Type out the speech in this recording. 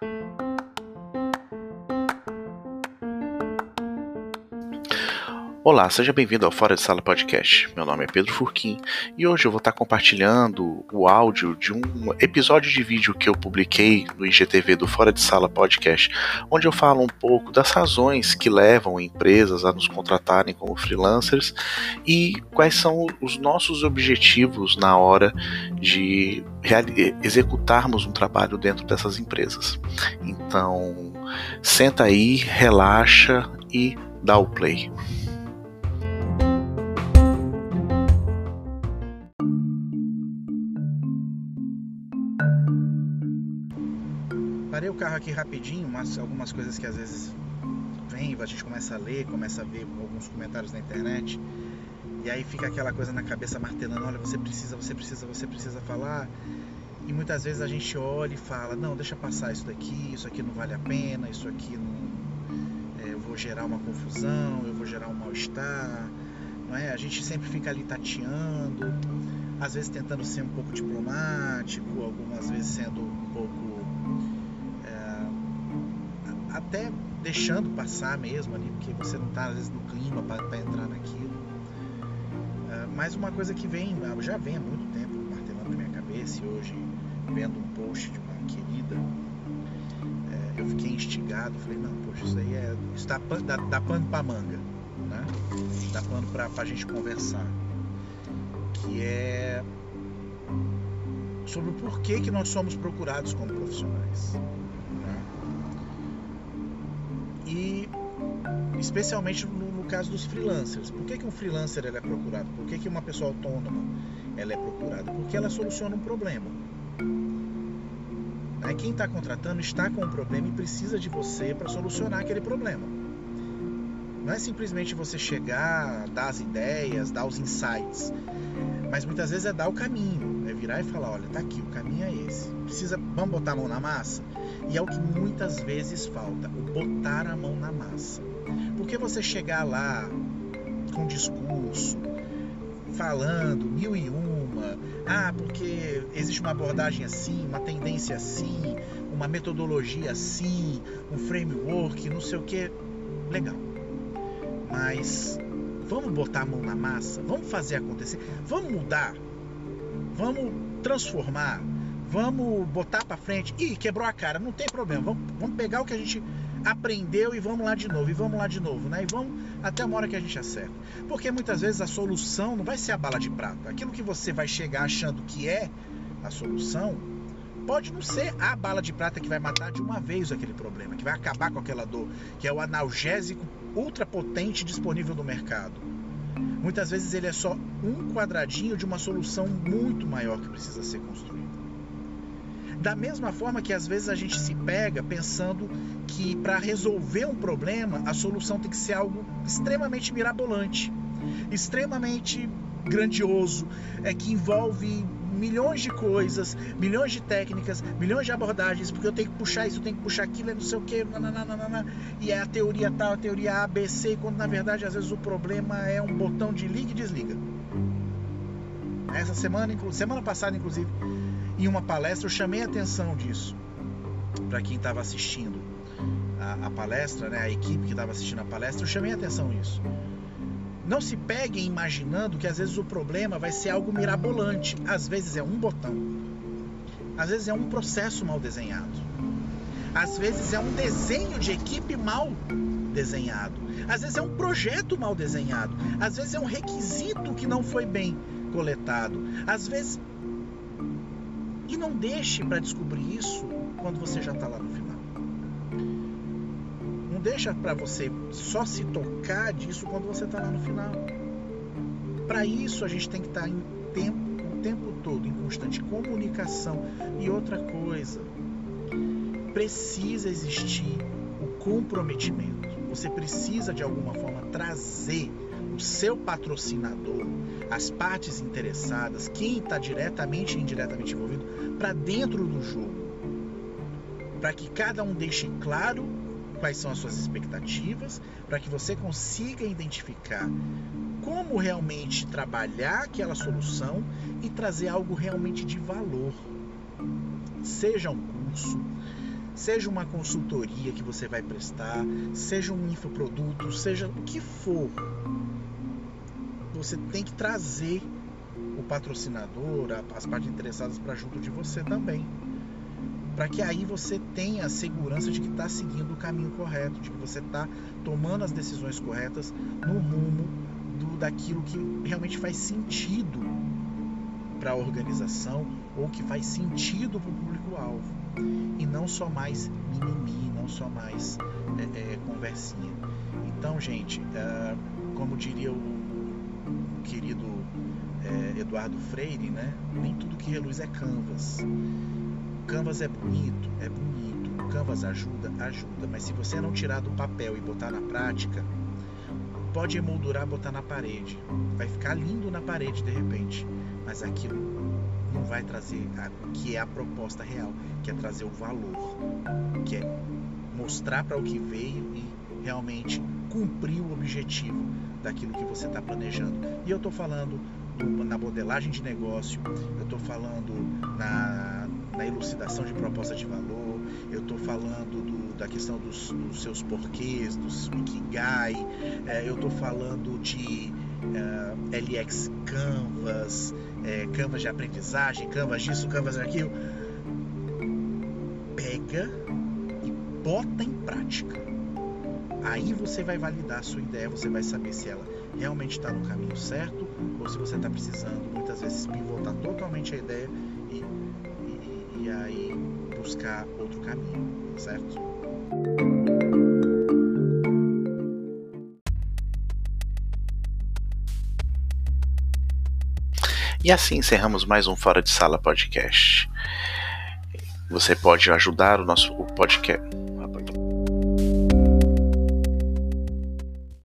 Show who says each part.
Speaker 1: Thank you. Olá, seja bem-vindo ao Fora de Sala Podcast. Meu nome é Pedro Furquim e hoje eu vou estar compartilhando o áudio de um episódio de vídeo que eu publiquei no IGTV do Fora de Sala Podcast, onde eu falo um pouco das razões que levam empresas a nos contratarem como freelancers e quais são os nossos objetivos na hora de executarmos um trabalho dentro dessas empresas. Então, senta aí, relaxa e dá o play.
Speaker 2: Parei o carro aqui rapidinho, mas algumas coisas que às vezes vem, a gente começa a ler, começa a ver alguns comentários na internet, e aí fica aquela coisa na cabeça martelando, olha, você precisa, você precisa, você precisa falar. E muitas vezes a gente olha e fala, não, deixa passar isso daqui, isso aqui não vale a pena, isso aqui não. É, eu vou gerar uma confusão, eu vou gerar um mal-estar. Não é? A gente sempre fica ali tateando, às vezes tentando ser um pouco diplomático, algumas vezes sendo um pouco até deixando passar mesmo ali, porque você não está às vezes no clima para entrar naquilo. Uh, mas uma coisa que vem, já vem há muito tempo martelando na minha cabeça e hoje vendo um post de uma querida, uh, eu fiquei instigado, falei, não, poxa, isso aí é. Isso dá, dá, dá pano pra manga, né? Dá pano pra, pra gente conversar. Que é sobre o porquê que nós somos procurados como profissionais. Especialmente no, no, caso dos freelancers. Por que, que um freelancer é procurado? Por que, que uma pessoa autônoma ela é procurada? Porque ela soluciona um problema. Aí quem está contratando está com um problema e precisa de você para solucionar aquele problema. Não é simplesmente você chegar, dar as ideias, dar os insights, mas muitas vezes é dar o caminho, é virar e falar, olha, tá aqui, o caminho é esse. Precisa, vamos botar a mão na massa? E é o que muitas vezes falta, o botar a mão na massa. Porque você chegar lá com discurso, falando mil e uma, ah, porque existe uma abordagem assim, uma tendência assim, uma metodologia assim, um framework, não sei o que, legal. Mas vamos botar a mão na massa, vamos fazer acontecer, vamos mudar, vamos transformar, vamos botar para frente. Ih, quebrou a cara, não tem problema. Vamos, vamos pegar o que a gente aprendeu e vamos lá de novo, e vamos lá de novo, né? E vamos até uma hora que a gente acerta. Porque muitas vezes a solução não vai ser a bala de prata. Aquilo que você vai chegar achando que é a solução, pode não ser a bala de prata que vai matar de uma vez aquele problema, que vai acabar com aquela dor, que é o analgésico ultra potente disponível no mercado. Muitas vezes ele é só um quadradinho de uma solução muito maior que precisa ser construída. Da mesma forma que às vezes a gente se pega pensando que para resolver um problema a solução tem que ser algo extremamente mirabolante, extremamente grandioso, é que envolve milhões de coisas, milhões de técnicas, milhões de abordagens, porque eu tenho que puxar isso, eu tenho que puxar aquilo, é não sei o que, e é a teoria tal, a teoria A, B, C, quando na verdade às vezes o problema é um botão de liga e desliga. Essa semana, semana passada inclusive, em uma palestra, eu chamei a atenção disso para quem estava assistindo a, a, palestra, né, a equipe que estava assistindo a palestra, eu chamei a atenção isso. Não se peguem imaginando que às vezes o problema vai ser algo mirabolante. Às vezes é um botão. Às vezes é um processo mal desenhado. Às vezes é um desenho de equipe mal desenhado. Às vezes é um projeto mal desenhado. Às vezes é um requisito que não foi bem coletado. Às vezes e não deixe para descobrir isso quando você já está lá no final. Não deixa para você só se tocar disso quando você está lá no final. Para isso a gente tem que estar tá em tempo, o tempo todo em constante comunicação. E outra coisa, precisa existir o comprometimento. Você precisa de alguma forma trazer o seu patrocinador, as partes interessadas, quem está diretamente e indiretamente envolvido, para dentro do jogo. Para que cada um deixe claro quais são as suas expectativas, para que você consiga identificar como realmente trabalhar aquela solução e trazer algo realmente de valor. Seja um curso, seja uma consultoria que você vai prestar, seja um infoproduto, seja o que for, você tem que trazer o patrocinador, as partes interessadas para junto de você também. Para que aí você tenha a segurança de que está seguindo o caminho correto, de que você está tomando as decisões corretas no rumo do, daquilo que realmente faz sentido para a organização ou que faz sentido para o público-alvo. E não só mais mimimi, não só mais é, é, conversinha. Então, gente, é, como diria o querido é, Eduardo Freire, né? Nem tudo que reluz é canvas. Canvas é bonito, é bonito. Canvas ajuda, ajuda. Mas se você não tirar do papel e botar na prática, pode emoldurar, botar na parede. Vai ficar lindo na parede de repente, mas aquilo não vai trazer o que é a proposta real, que é trazer o valor, que é mostrar para o que veio e realmente cumprir o objetivo daquilo que você está planejando. E eu estou falando do, na modelagem de negócio, eu estou falando na, na, elucidação de proposta de valor, eu estou falando do, da questão dos, dos, seus porquês, dos Ikigai, é, eu estou falando de é, LX Canvas, é, Canvas de aprendizagem, Canvas disso, Canvas daquilo. Pega e bota em prática. Aí você vai validar a sua ideia, você vai saber se ela realmente está no caminho certo ou se você está precisando muitas vezes pivotar totalmente a ideia e, e, e aí buscar outro caminho, certo?
Speaker 1: E assim encerramos mais um Fora de Sala podcast. Você pode ajudar o nosso podcast